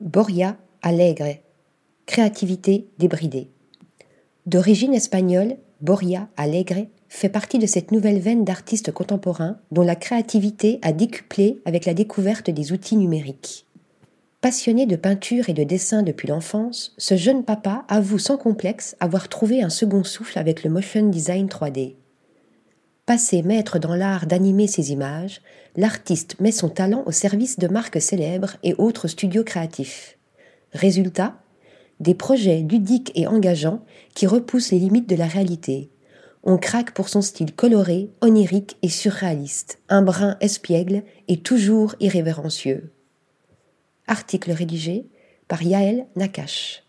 Boria Alegre, créativité débridée. D'origine espagnole, Boria Alegre fait partie de cette nouvelle veine d'artistes contemporains dont la créativité a décuplé avec la découverte des outils numériques. Passionné de peinture et de dessin depuis l'enfance, ce jeune papa avoue sans complexe avoir trouvé un second souffle avec le motion design 3D. Passé maître dans l'art d'animer ses images, l'artiste met son talent au service de marques célèbres et autres studios créatifs. Résultat Des projets ludiques et engageants qui repoussent les limites de la réalité. On craque pour son style coloré, onirique et surréaliste, un brin espiègle et toujours irrévérencieux. Article rédigé par Yaël Nakache.